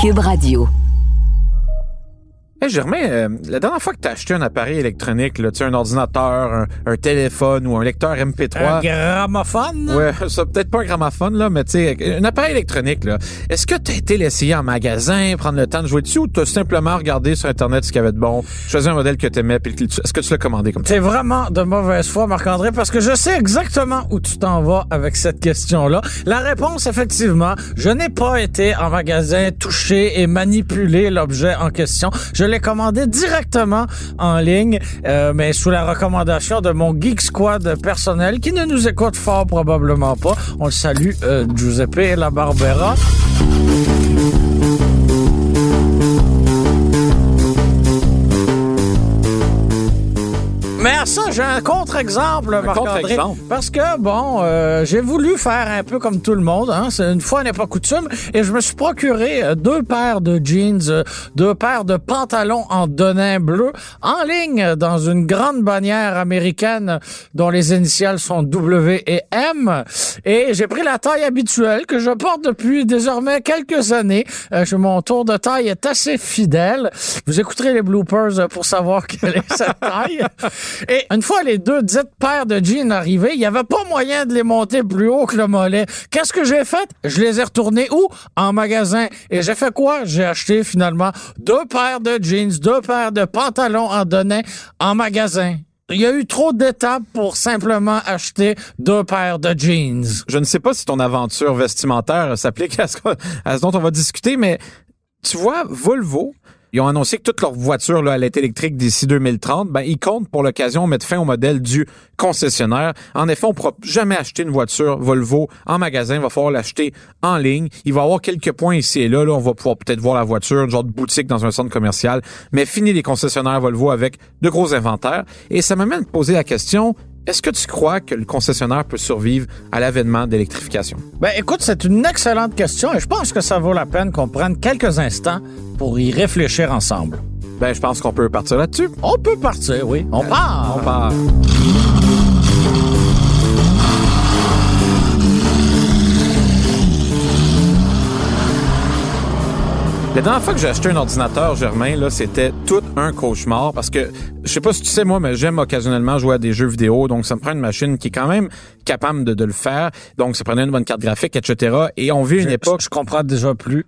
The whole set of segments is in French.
Cube Radio. Hey Germain, euh, la dernière fois que tu as acheté un appareil électronique, là, tu sais, un ordinateur, un, un téléphone ou un lecteur MP3. Un gramophone? Ouais, ça peut-être pas un gramophone, là, mais tu sais, un appareil électronique, là. Est-ce que tu as été l'essayer en magasin, prendre le temps de jouer dessus ou tu as simplement regardé sur Internet ce qu'il y avait de bon, choisi un modèle que tu aimais, puis est-ce que tu l'as commandé comme ça? T'es vraiment de mauvaise foi, Marc-André, parce que je sais exactement où tu t'en vas avec cette question-là. La réponse, effectivement, je n'ai pas été en magasin toucher et manipuler l'objet en question. Je l'ai commandé directement en ligne, euh, mais sous la recommandation de mon Geek Squad personnel, qui ne nous écoute fort probablement pas. On le salue, euh, Giuseppe La Barbera. Mais à un contre-exemple, Marc-André. Parce que, bon, euh, j'ai voulu faire un peu comme tout le monde. Hein, c'est une fois n'est pas coutume. Et je me suis procuré euh, deux paires de jeans, euh, deux paires de pantalons en denim bleu en ligne dans une grande bannière américaine dont les initiales sont W et M. Et j'ai pris la taille habituelle que je porte depuis désormais quelques années. Euh, mon tour de taille est assez fidèle. Vous écouterez les bloopers pour savoir quelle est cette taille. Et une fois les deux dites paires de jeans arrivées, il n'y avait pas moyen de les monter plus haut que le mollet. Qu'est-ce que j'ai fait? Je les ai retournés où? En magasin. Et j'ai fait quoi? J'ai acheté finalement deux paires de jeans, deux paires de pantalons en donnant en magasin. Il y a eu trop d'étapes pour simplement acheter deux paires de jeans. Je ne sais pas si ton aventure vestimentaire s'applique à à ce dont on va discuter, mais tu vois, Volvo, ils ont annoncé que toute leur voiture là, allait être électrique d'ici 2030. Ben, ils comptent pour l'occasion mettre fin au modèle du concessionnaire. En effet, on ne pourra jamais acheter une voiture Volvo en magasin. Il va falloir l'acheter en ligne. Il va y avoir quelques points ici et là. là on va pouvoir peut-être voir la voiture, une genre de boutique dans un centre commercial. Mais fini les concessionnaires Volvo avec de gros inventaires. Et ça m'amène à poser la question, est-ce que tu crois que le concessionnaire peut survivre à l'avènement d'électrification? Ben, écoute, c'est une excellente question et je pense que ça vaut la peine qu'on prenne quelques instants pour y réfléchir ensemble. Ben, je pense qu'on peut partir là-dessus. On peut partir, oui. On part. On part. La dernière fois que j'ai acheté un ordinateur, Germain, là, c'était tout un cauchemar parce que, je sais pas si tu sais, moi, mais j'aime occasionnellement jouer à des jeux vidéo, donc ça me prend une machine qui est quand même capable de, de le faire. Donc, ça prenait une bonne carte graphique, etc. Et on vit une Je- époque Je comprends déjà plus.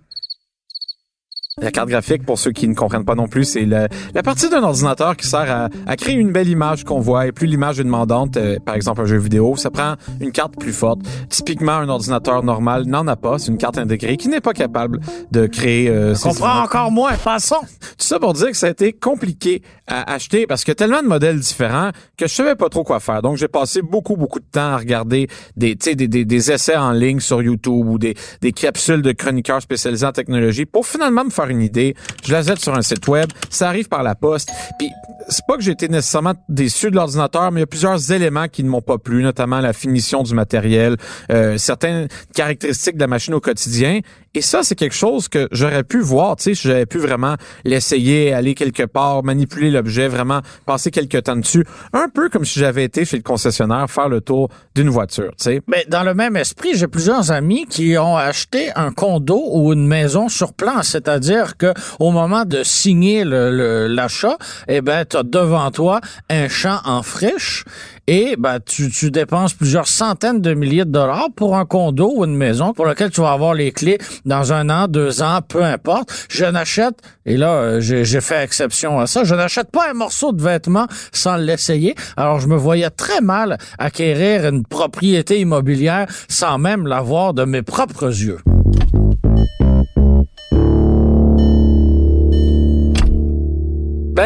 La carte graphique, pour ceux qui ne comprennent pas non plus, c'est la, la partie d'un ordinateur qui sert à, à créer une belle image qu'on voit. Et plus l'image est demandante, euh, par exemple un jeu vidéo, ça prend une carte plus forte. Typiquement, un ordinateur normal n'en a pas. C'est une carte intégrée qui n'est pas capable de créer... Euh, comprends images. encore moins. Passons. Tout ça pour dire que ça a été compliqué à acheter parce qu'il y a tellement de modèles différents que je savais pas trop quoi faire. Donc, j'ai passé beaucoup, beaucoup de temps à regarder des, des, des, des essais en ligne sur YouTube ou des, des capsules de chroniqueurs spécialisés en technologie pour finalement me faire une idée. Je la jette sur un site web. Ça arrive par la poste. Puis, c'est pas que j'ai été nécessairement déçu de l'ordinateur, mais il y a plusieurs éléments qui ne m'ont pas plu, notamment la finition du matériel, euh, certaines caractéristiques de la machine au quotidien. Et ça, c'est quelque chose que j'aurais pu voir, tu sais, si j'avais pu vraiment l'essayer, aller quelque part, manipuler l'objet, vraiment passer quelques temps dessus. Un peu comme si j'avais été chez le concessionnaire faire le tour d'une voiture, tu sais. Mais dans le même esprit, j'ai plusieurs amis qui ont acheté un condo ou une maison sur plan, c'est-à-dire que au moment de signer l'achat, eh ben tu as devant toi un champ en friche et ben tu, tu dépenses plusieurs centaines de milliers de dollars pour un condo ou une maison pour lequel tu vas avoir les clés dans un an, deux ans, peu importe. Je n'achète et là euh, j'ai j'ai fait exception à ça. Je n'achète pas un morceau de vêtement sans l'essayer. Alors je me voyais très mal acquérir une propriété immobilière sans même l'avoir de mes propres yeux.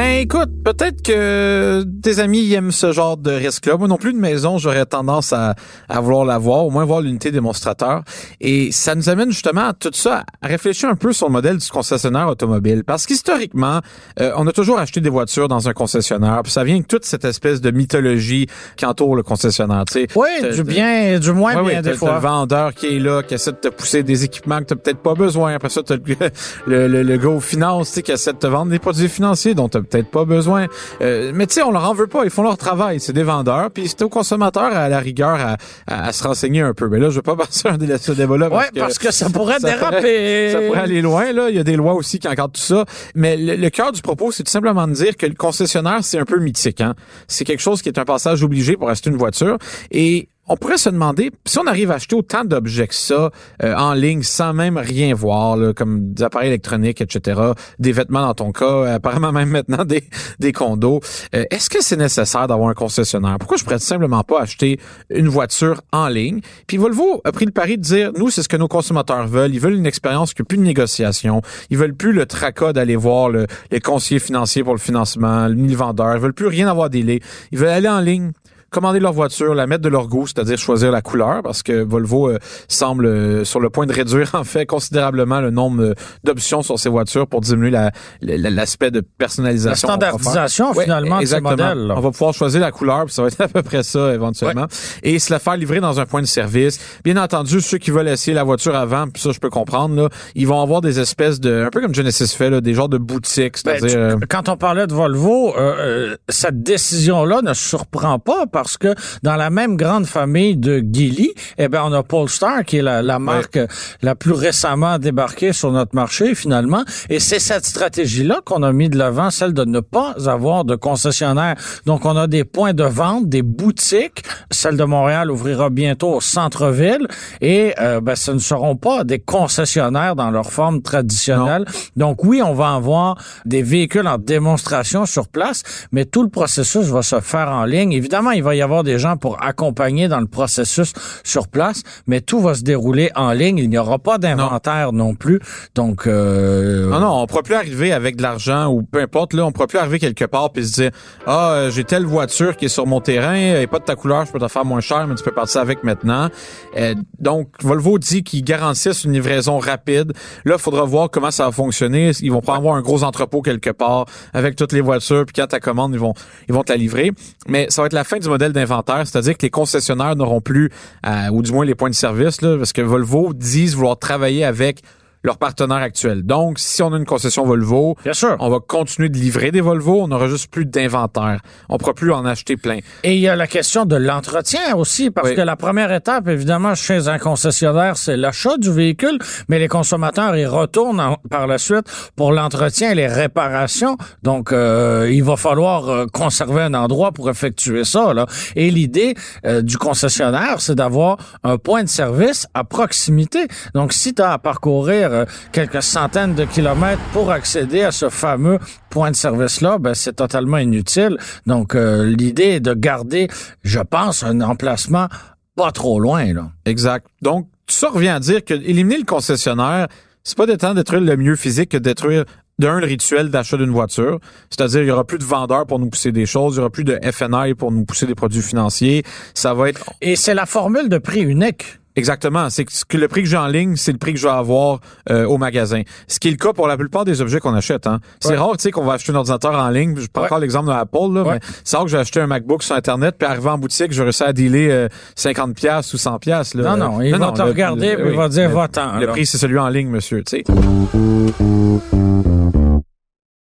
Ben, écoute, peut-être que tes amis aiment ce genre de risque-là. Moi non plus, une maison, j'aurais tendance à, à vouloir l'avoir, au moins voir l'unité démonstrateur. Et ça nous amène justement à tout ça, à réfléchir un peu sur le modèle du concessionnaire automobile. Parce qu'historiquement, euh, on a toujours acheté des voitures dans un concessionnaire. Puis ça vient avec toute cette espèce de mythologie qui entoure le concessionnaire. Tu sais, Oui, du bien, du moins Ouais, bien ouais, des fois. le vendeur qui est là, qui essaie de te pousser des équipements que t'as peut-être pas besoin. Après ça, t'as le, le, le, le gars aux finances, tu sais, qui essaie de te vendre des produits financiers dont t'as peut-être pas besoin. Euh, mais tu sais, on leur en veut pas. Ils font leur travail. C'est des vendeurs. Puis c'est aux consommateurs, à la rigueur, à, à, à se renseigner un peu. Mais là, je veux pas passer un dé- ce débat-là. Oui, parce que ça pourrait ça déraper. pourrait- ça pourrait aller loin, là. Il y a des lois aussi qui encadrent tout ça. Mais le, le cœur du propos, c'est tout simplement de dire que le concessionnaire, c'est un peu mythique, hein. C'est quelque chose qui est un passage obligé pour acheter une voiture. Et on pourrait se demander, si on arrive à acheter autant d'objets que ça euh, en ligne sans même rien voir, là, comme des appareils électroniques, etc., des vêtements dans ton cas, euh, apparemment même maintenant des, des condos, euh, est-ce que c'est nécessaire d'avoir un concessionnaire? Pourquoi je pourrais simplement pas acheter une voiture en ligne? Puis Volvo a pris le pari de dire, nous, c'est ce que nos consommateurs veulent. Ils veulent une expérience qui plus de négociation. Ils veulent plus le tracas d'aller voir le, les conseillers financiers pour le financement, ni le vendeur. Ils veulent plus rien avoir délai. Ils veulent aller en ligne commander leur voiture, la mettre de leur goût, c'est-à-dire choisir la couleur, parce que Volvo euh, semble euh, sur le point de réduire en fait considérablement le nombre euh, d'options sur ses voitures pour diminuer la- la- l'aspect de La personnalisation. faire. standardisation, Ouais, finalement, de ces exactement. modèles. là. On va pouvoir choisir la couleur, puis ça va être à peu près ça éventuellement. Et se la faire livrer dans un point de service. Bien entendu, ceux qui veulent essayer la voiture avant, puis ça je peux comprendre, là, ils vont avoir des espèces de, un peu comme Genesis fait, là, des genres de boutiques, Ben, c'est-à-dire. euh, quand on parlait de Volvo, euh, euh, cette décision-là ne surprend pas parce que dans la même grande famille de Geely, eh ben on a Polestar qui est la, la marque la plus récemment débarquée sur notre marché finalement, et c'est cette stratégie-là qu'on a mis de l'avant, celle de ne pas avoir de concessionnaire. Donc on a des points de vente, des boutiques. Celle de Montréal ouvrira bientôt au centre-ville, et euh, ben, ce ne seront pas des concessionnaires dans leur forme traditionnelle. Donc oui, on va avoir des véhicules en démonstration sur place, mais tout le processus va se faire en ligne. Évidemment, il va y avoir des gens pour accompagner dans le processus sur place, mais tout va se dérouler en ligne. Il n'y aura pas d'inventaire non. plus. Donc euh, Non, non, on pourra plus arriver avec de l'argent ou peu importe, là, on pourra plus arriver quelque part puis se dire Ah, euh, j'ai telle voiture qui est sur mon terrain, elle est pas de ta couleur, je peux te faire moins cher, mais tu peux partir avec maintenant. Euh, donc, Volvo dit qu'ils garantissent une livraison rapide. Là, il faudra voir comment ça va fonctionner. Ils vont avoir un gros entrepôt quelque part avec toutes les voitures, puis quand ta commande, ils vont ils vont te la livrer. Mais ça va être la fin du modèle d'inventaire, c'est-à-dire que les concessionnaires n'auront plus, euh, ou du moins les points de service, là, parce que Volvo disent vouloir travailler avec leur partenaire actuel. Donc, si on a une concession Volvo, Bien sûr. on va continuer de livrer des Volvo, on n'aura juste plus d'inventaire. On pourra plus en acheter plein. Et il y a la question de l'entretien aussi, parce Oui. que la première étape, évidemment, chez un concessionnaire, c'est l'achat du véhicule, mais les consommateurs y retournent en- par la suite pour l'entretien et les réparations. Donc, euh, il va falloir euh, conserver un endroit pour effectuer ça. Là. Et l'idée euh, du concessionnaire, c'est d'avoir un point de service à proximité. Donc, si tu as à parcourir euh, quelques centaines de kilomètres pour accéder à ce fameux point de service-là, ben, c'est totalement inutile. Donc, euh, l'idée est de garder, je pense, un emplacement pas trop loin. Exact. Donc, ça revient à dire que éliminer le concessionnaire, c'est pas de temps détruire le mieux physique que de détruire d'un le rituel d'achat d'une voiture. C'est-à-dire, il y aura plus de vendeurs pour nous pousser des choses, il y aura plus de FNI pour nous pousser des produits financiers. Ça va être Et c'est la formule de prix unique. Exactement. C'est que le prix que j'ai en ligne, c'est le prix que je vais avoir euh, au magasin. Ce qui est le cas pour la plupart des objets qu'on achète. Hein. C'est Ouais. rare, tu sais, qu'on va acheter un ordinateur en ligne. Je prends Ouais. encore l'exemple de Apple, là, Ouais. mais c'est rare que j'ai acheté un MacBook sur Internet, puis arrivé en boutique, je vais réussir à dealer euh, 50 pièces ou 100 pièces. Non, non, il va te regarder, puis il va dire, va-t'en, Le là. prix, c'est celui en ligne, monsieur. Tu sais.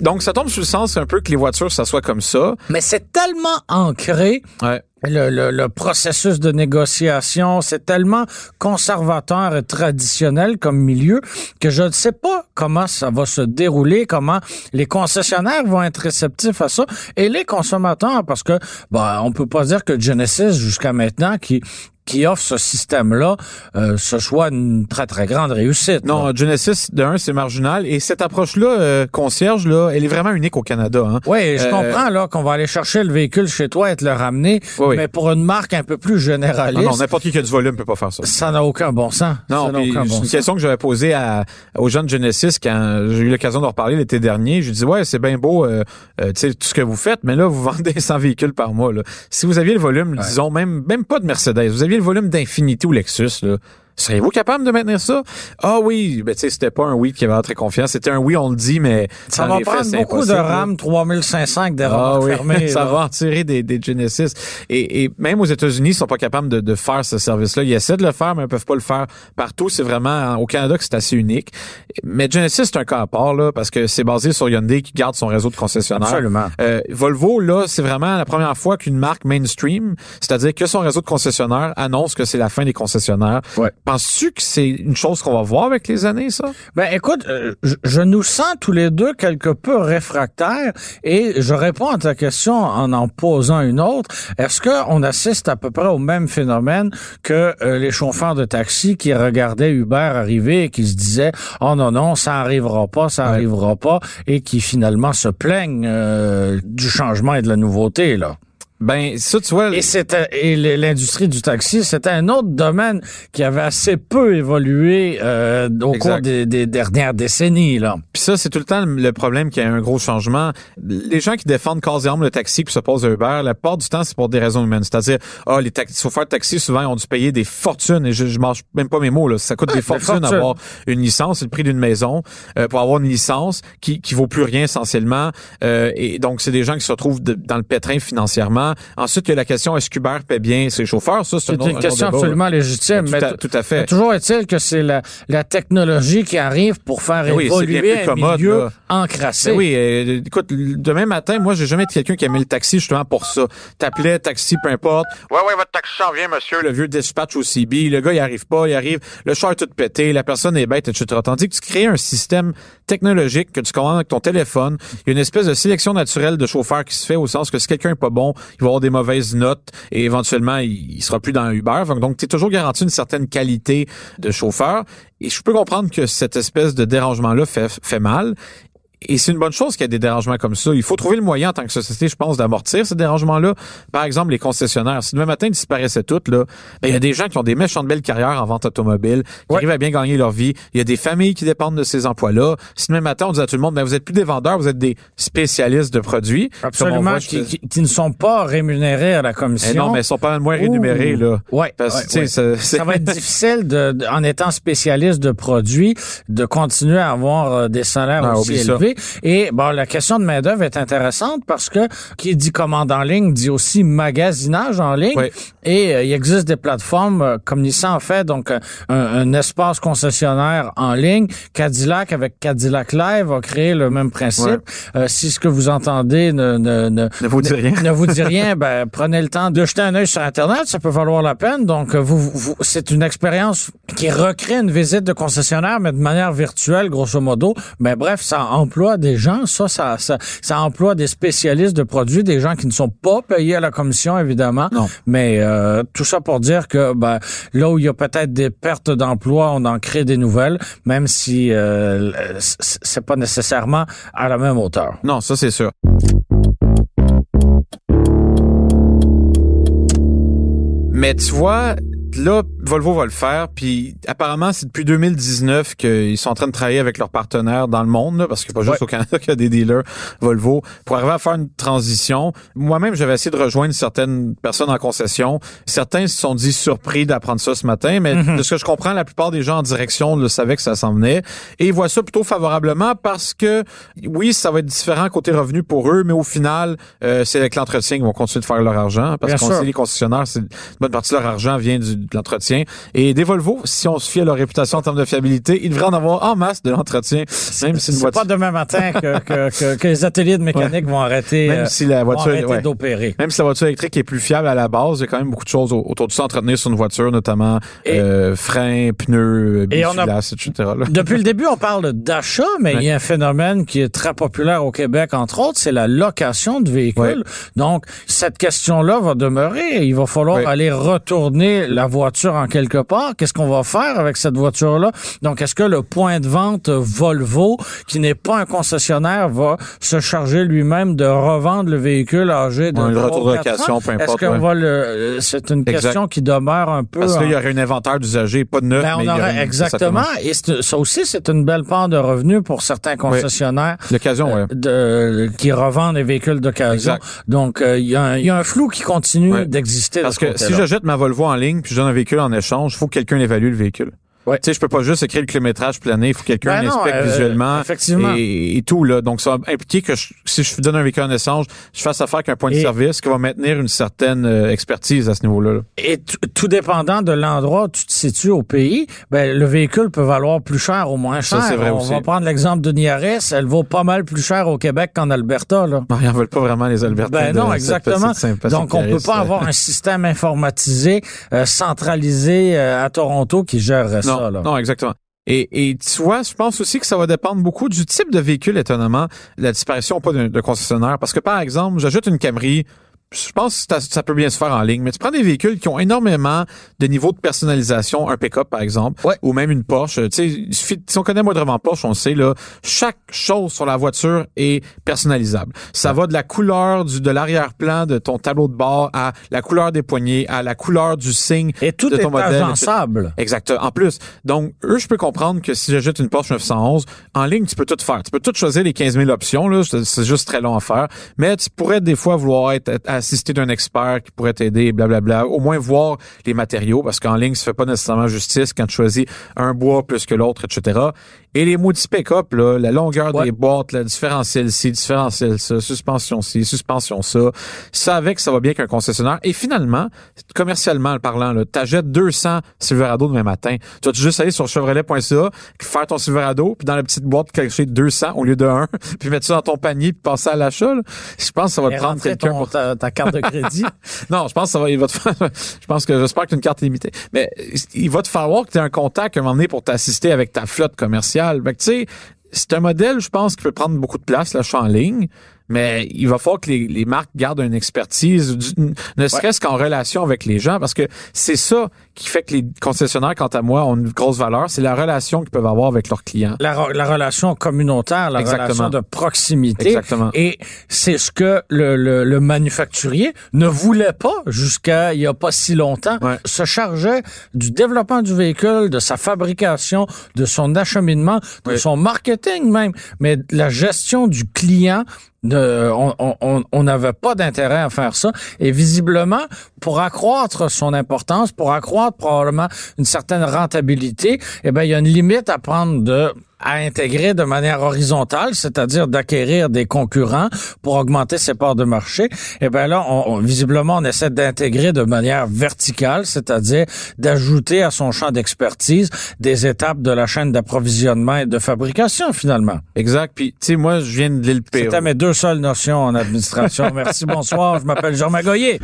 Donc, ça tombe sur le sens un peu que les voitures, ça soit comme ça. Mais c'est tellement ancré. Ouais. Le, le, le, processus de négociation, c'est tellement conservateur et traditionnel comme milieu que je ne sais pas comment ça va se dérouler, comment les concessionnaires vont être réceptifs à ça et les consommateurs, parce que bah on peut pas dire que Genesis jusqu'à maintenant qui qui offre ce système-là, euh, ce soit une très, très grande réussite. Non, là. Genesis, de un, c'est marginal. Et cette approche-là, euh, concierge, là, elle est vraiment unique au Canada. Hein. Oui, je euh, comprends là qu'on va aller chercher le véhicule chez toi et te le ramener, oui, mais pour une marque un peu plus généraliste... Non, n'importe qui qui a du volume peut pas faire ça. Ça n'a aucun bon sens. Non, c'est une sens. question que j'avais posée à, aux gens de Genesis quand j'ai eu l'occasion de reparler l'été dernier. Je dis ouais, c'est bien beau, tu sais, tout ce que vous faites, mais là, vous vendez 100 véhicules par mois. Là. Si vous aviez le volume, ouais. disons, même, même pas de Mercedes, vous aviez le volume d'Infinity ou Lexus, là, Seriez-vous capable de maintenir ça? Ah oui, ben tu sais, c'était pas un oui qui avait très confiance. C'était un oui, on le dit, mais ça va prendre beaucoup de RAM 3500 des ah, oui. fermées. ça va en tirer des, des Genesis. Et, et, même aux États-Unis, ils sont pas capables de, de faire ce service-là. Ils essaient de le faire, mais ils peuvent pas le faire partout. C'est vraiment au Canada que c'est assez unique. Mais Genesis, c'est un cas à part là, parce que c'est basé sur Hyundai qui garde son réseau de concessionnaires. Absolument. Euh, Volvo, là, c'est vraiment la première fois qu'une marque mainstream, c'est-à-dire que son réseau de concessionnaires annonce que c'est la fin des concessionnaires. Ouais. Penses-tu que c'est une chose qu'on va voir avec les années, ça? Ben, écoute, euh, je, je, nous sens tous les deux quelque peu réfractaires et je réponds à ta question en en posant une autre. Est-ce qu'on assiste à peu près au même phénomène que euh, les chauffeurs de taxi qui regardaient Uber arriver et qui se disaient, oh non, non, ça arrivera pas, ça ouais. arrivera pas et qui finalement se plaignent euh, du changement et de la nouveauté, là? Ben ça tu vois et c'était et l'industrie du taxi c'était un autre domaine qui avait assez peu évolué euh, au exact. cours des, des, dernières décennies là. Puis ça c'est tout le temps le problème qu'il y a un gros changement. Les gens qui défendent corps et âme le taxi puis s'opposent à Uber, la plupart du temps c'est pour des raisons humaines, c'est-à-dire ah oh, les chauffeurs de taxi souvent ils ont dû payer des fortunes et je, je mange même pas mes mots là, ça coûte des fortunes d'avoir une licence, c'est le prix d'une maison euh, pour avoir une licence qui qui vaut plus rien essentiellement euh, et donc c'est des gens qui se retrouvent de, dans le pétrin financièrement Ensuite, il y a la question est-ce qu'Uber paie bien ses chauffeurs? Ça, c'est une, question absolument légitime. Tout, à, tout à fait. Mais toujours est-il que c'est la, la, technologie qui arrive pour faire oui, évoluer un commode, milieu là. encrassé. Mais oui, euh, écoute, demain matin, moi, j'ai jamais été quelqu'un qui a mis le taxi justement pour ça. T'appelais taxi, peu importe. Ouais, ouais, votre taxi s'en vient, monsieur. Le vieux dispatch au CB. Le gars, il arrive pas, il arrive. Le char est tout pété. La personne est bête, etc. Tandis que tu crées un système technologique que tu commandes avec ton téléphone. Il y a une espèce de sélection naturelle de chauffeurs qui se fait au sens que si quelqu'un est pas bon, il va avoir des mauvaises notes et éventuellement il, sera plus dans Uber. Donc tu es toujours garanti une certaine qualité de chauffeur. Et je peux comprendre que cette espèce de dérangement-là fait, fait mal. Et c'est une bonne chose qu'il y ait des dérangements comme ça. Il faut trouver le moyen en tant que société, je pense, d'amortir ces dérangements-là. Par exemple, les concessionnaires. Si demain matin ils disparaissaient toutes, là, ben, il y a des gens qui ont des méchantes belles carrières en vente automobile, qui Ouais. arrivent à bien gagner leur vie. Il y a des familles qui dépendent de ces emplois-là. Si demain matin on dit à tout le monde, ben, vous êtes plus des vendeurs, vous êtes des spécialistes de produits. Absolument, voit, qui, je- qui, qui ne sont pas rémunérés à la commission. Eh non, mais ils sont pas moins rémunérés, Ouh. là. Ouais, Parce ouais, ouais. ça- ça va être difficile, de, en étant spécialiste de produits, de continuer à avoir euh, des salaires Ah, aussi ça. Et bon, la question de main d'œuvre est intéressante parce que qui dit commande en ligne dit aussi magasinage en ligne. Ouais. Et euh, il existe des plateformes euh, comme Nissan en fait, donc euh, un, un espace concessionnaire en ligne. Cadillac avec Cadillac Live a créé le même principe. Euh, si ce que vous entendez ne, ne, ne, Ne vous dit rien. ne vous dit rien, ben prenez le temps de jeter un œil sur Internet, ça peut valoir la peine. Donc, vous, vous- c'est une expérience qui recrée une visite de concessionnaire, mais de manière virtuelle, grosso modo. Mais bref, ça emploie des gens, ça, ça, ça, ça emploie des spécialistes de produits, des gens qui ne sont pas payés à la commission, évidemment. Non. Mais euh, tout ça pour dire que ben, là où il y a peut-être des pertes d'emploi, on en crée des nouvelles, même si euh, c'est pas nécessairement à la même hauteur. Non, ça c'est sûr. Mais tu vois, là, Volvo va le faire, puis apparemment, c'est depuis 2019 qu'ils sont en train de travailler avec leurs partenaires dans le monde, là, parce que pas juste Ouais. au Canada qu'il y a des dealers Volvo, pour arriver à faire une transition. Moi-même, j'avais essayé de rejoindre certaines personnes en concession. Certains se sont dit surpris d'apprendre ça ce matin, mais de ce que je comprends, la plupart des gens en direction le savaient que ça s'en venait. Et ils voient ça plutôt favorablement parce que, oui, ça va être différent côté revenu pour eux, mais au final, euh, c'est avec l'entretien qu'ils vont continuer de faire leur argent. Parce qu'on sait, les concessionnaires, une bonne partie de leur argent vient du, de l'entretien. Et des Volvo, si on se fie à leur réputation en termes de fiabilité, ils devraient en avoir en masse de l'entretien, même si une C'est voiture... pas demain matin que, que, que, que les ateliers de mécanique vont arrêter, Même euh, si la vont voiture- ouais. d'opérer. Même si la voiture électrique est plus fiable à la base, il y a quand même beaucoup de choses au- autour de ça entretenir sur une voiture, notamment Et- euh, freins, pneus, Et on a- bifilasse, etc. là. Depuis le début, on parle d'achat, mais il y a un phénomène qui est très populaire au Québec, entre autres, c'est la location de véhicules. Donc, cette question-là va demeurer. Il va falloir aller retourner la voiture en quelque part. Qu'est-ce qu'on va faire avec cette voiture-là? Donc, est-ce que le point de vente Volvo, qui n'est pas un concessionnaire, va se charger lui-même de revendre le véhicule âgé de Est-ce qu'on ouais. va le... C'est une Exact. question qui demeure un peu... Parce que là, en- il y aurait un inventaire d'usagers, pas de neuf, ben, on aurait une- exactement. Et ça aussi, c'est une belle part de revenus pour certains concessionnaires L'occasion, ouais. de, qui revendent les véhicules d'occasion. Donc, euh, il y, a un- il y a un flou qui continue d'exister. de Parce ce que si côté-là. j'achète ma Volvo en ligne puis un véhicule en échange, il faut que quelqu'un évalue le véhicule. Ouais. Tu sais, je peux pas juste écrire le kilométrage plané, il faut que quelqu'un Ben l'inspecte euh, visuellement effectivement. Et, et tout là. Donc ça va impliquer que je- si je donne un véhicule en échange, je fasse affaire avec un point de Et- service qui va maintenir une certaine euh, expertise à ce niveau-là. là. Et tout dépendant de l'endroit où tu te situes au pays, ben, le véhicule peut valoir plus cher ou moins Ça, cher. c'est vrai On aussi. va prendre l'exemple d'une Yaris. Elle vaut pas mal plus cher au Québec qu'en Alberta. Là. Non, ils en veulent pas vraiment les Albertains. Ben non, cette exactement. petite Donc, on peut pas euh. avoir un système informatisé, euh, centralisé euh, à Toronto qui gérerait Non, Là. non, exactement. Et, et tu vois, je pense aussi que ça va dépendre beaucoup du type de véhicule, étonnamment, la disparition ou pas d'un- de concessionnaire. Parce que, par exemple, j'ajoute une Camry, je pense que ça, ça peut bien se faire en ligne, mais tu prends des véhicules qui ont énormément de niveau de personnalisation, un pick-up par exemple, Ouais. ou même une Porsche. Tu sais, si on connaît moindrement Porsche, on sait là, chaque chose sur la voiture est personnalisable. Ça va de la couleur du de l'arrière-plan de ton tableau de bord à la couleur des poignées, à la couleur du signe Et tout de est ton modèle. etc. agençable. Exact. En plus, donc, eux, je peux comprendre que si j'achète une Porsche 911, en ligne, tu peux tout faire. Tu peux tout choisir les 15 000 options, là. C'est c'est juste très long à faire. Mais tu pourrais des fois vouloir être, être assisté d'un expert qui pourrait t'aider, blablabla. Au moins voir les matériaux, parce qu'en ligne, ça fait pas nécessairement justice quand tu choisis un bois plus que l'autre, etc. Et les maudits pick-up, là, la longueur Ouais. des boîtes, le différentiel ci, différentiel ça, suspension ci, suspension ça. Ça avec, ça va bien qu'un concessionnaire. Et finalement, commercialement parlant, là, t'achètes 200 Silverado demain matin. Tu vas juste aller sur chevrolet.ca, faire ton Silverado, puis dans la petite boîte, cacher 200 au lieu de 1, puis mettre ça dans ton panier, puis passer à l'achat. Je pense que ça va Et te prendre quelqu'un pour ta, ta carte de crédit. non, je pense que ça va, il va te faire, je pense que j'espère que tu as une carte limitée. Mais il va te falloir que tu aies un contact à un moment donné pour t'assister avec ta flotte commerciale. Fait que tu sais, c'est un modèle, je pense, qui peut prendre beaucoup de place, l'achat en ligne. Mais il va falloir que les, les marques gardent une expertise, du- ne serait-ce qu'en relation avec les gens, parce que c'est ça qui fait que les concessionnaires, quant à moi, ont une grosse valeur. C'est la relation qu'ils peuvent avoir avec leurs clients. la, la relation communautaire, la Exactement. relation de proximité. Exactement. Et c'est ce que le, le, le manufacturier ne voulait pas jusqu'à il y a pas si longtemps. Ouais. Se chargeait du développement du véhicule, de sa fabrication, de son acheminement, de Oui. son marketing même, mais la gestion du client. On n'avait pas d'intérêt à faire ça. Et visiblement, pour accroître son importance, pour accroître probablement une certaine rentabilité, eh ben il y a une limite à prendre de à intégrer de manière horizontale, c'est-à-dire d'acquérir des concurrents pour augmenter ses parts de marché. Et ben là, on, on- visiblement, on essaie d'intégrer de manière verticale, c'est-à-dire d'ajouter à son champ d'expertise des étapes de la chaîne d'approvisionnement et de fabrication, finalement. Exact. Puis, tu sais, moi, je viens de l'île Pérou. C'était mes deux seules notions en administration. Merci, bonsoir. Je m'appelle Jean Magoyer.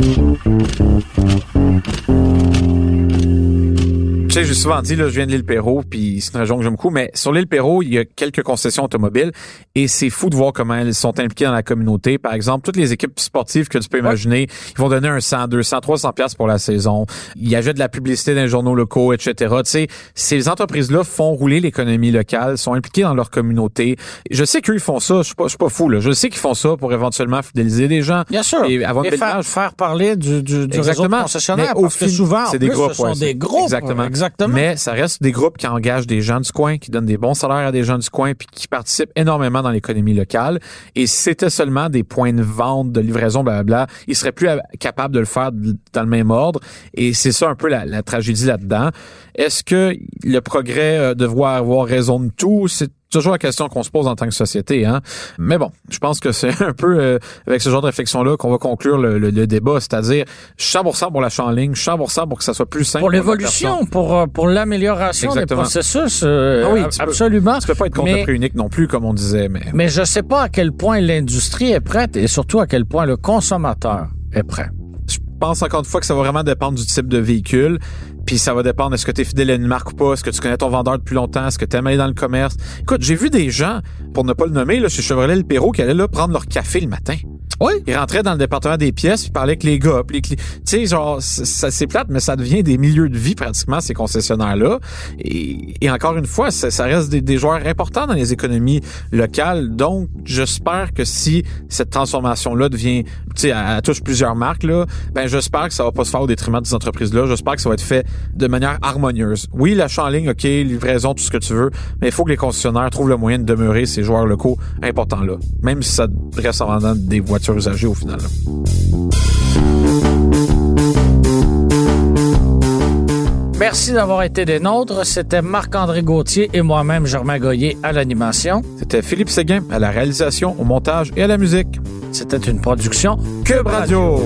Tu sais, j'ai souvent dit, là, je viens de l'île Perrault, puis c'est une région que j'aime beaucoup, mais sur l'île Perrault, il y a quelques concessions automobiles et c'est fou de voir comment elles sont impliquées dans la communauté. Par exemple, toutes les équipes sportives que tu peux imaginer, ils vont donner un 100, 200, 300 pièces pour la saison. Ils achètent de la publicité dans les journaux locaux, etc. Tu sais, ces entreprises-là font rouler l'économie locale, sont impliquées dans leur communauté. Je sais qu'eux, ils font ça. Je suis pas, je suis pas fou, là. Je sais qu'ils font ça pour éventuellement fidéliser des gens. Bien sûr. Et avoir une belle faire, faire parler du, du, du réseau au parce que souvent, c'est des groupes, ce sont ouais, des groupes. Exactement. Exactement. Mais ça reste des groupes qui engagent des gens du coin, qui donnent des bons salaires à des gens du coin, puis qui participent énormément dans l'économie locale. Et c'était seulement des points de vente, de livraison, blablabla, ils seraient plus capables de le faire dans le même ordre. Et c'est ça un peu la, la tragédie là-dedans. Est-ce que le progrès euh, devrait avoir raison de tout? C'est toujours la question qu'on se pose en tant que société. Hein? Mais bon, je pense que c'est un peu euh, avec ce genre de réflexion-là qu'on va conclure le, le, le débat, c'est-à-dire 100% pour l'achat en ligne, 100% pour que ça soit plus simple. Pour l'évolution, pour, euh, pour l'amélioration des processus, euh, Ah oui, ab- tu peux- absolument. Tu peux pas être contre Mais- le prix unique non plus, comme on disait, mais... Mais je sais pas à quel point l'industrie est prête et surtout à quel point le consommateur est prêt. Je pense encore une fois que ça va vraiment dépendre du type de véhicule. Puis ça va dépendre, est-ce que tu es fidèle à une marque ou pas? Est-ce que tu connais ton vendeur depuis longtemps? Est-ce que tu aimes aller dans le commerce? Écoute, j'ai vu des gens, pour ne pas le nommer, là, chez Chevrolet Le Perrault, qui allaient là prendre leur café le matin. Oui. Ils rentraient dans le département des pièces, puis ils parlaient avec les gars. Puis les tu sais, genre, ça c'est plate, mais ça devient des milieux de vie pratiquement, ces concessionnaires-là. Et, encore une fois, ça, reste des, des joueurs importants dans les économies locales. Donc, j'espère que si cette transformation-là devient, tu sais, elle, touche plusieurs marques, là, ben j'espère que ça va pas se faire au détriment de ces entreprises-là. J'espère que ça va être fait de manière harmonieuse. Oui, l'achat en ligne, OK, livraison, tout ce que tu veux, mais il faut que les concessionnaires trouvent le moyen de demeurer ces joueurs locaux importants-là. Même si ça reste en vendant des voitures au final. Merci d'avoir été des nôtres. C'était Marc-André Gauthier et moi-même, Germain Goyer, à l'animation. C'était Philippe Séguin à la réalisation, au montage et à la musique. C'était une production Cube Radio.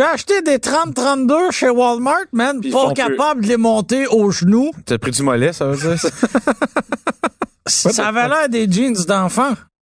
J'ai acheté des 30-32 chez Walmart, man, pas capable de les monter aux genoux. T'as pris du mollet, ça veut dire ça? Ça avait l'air des jeans d'enfant.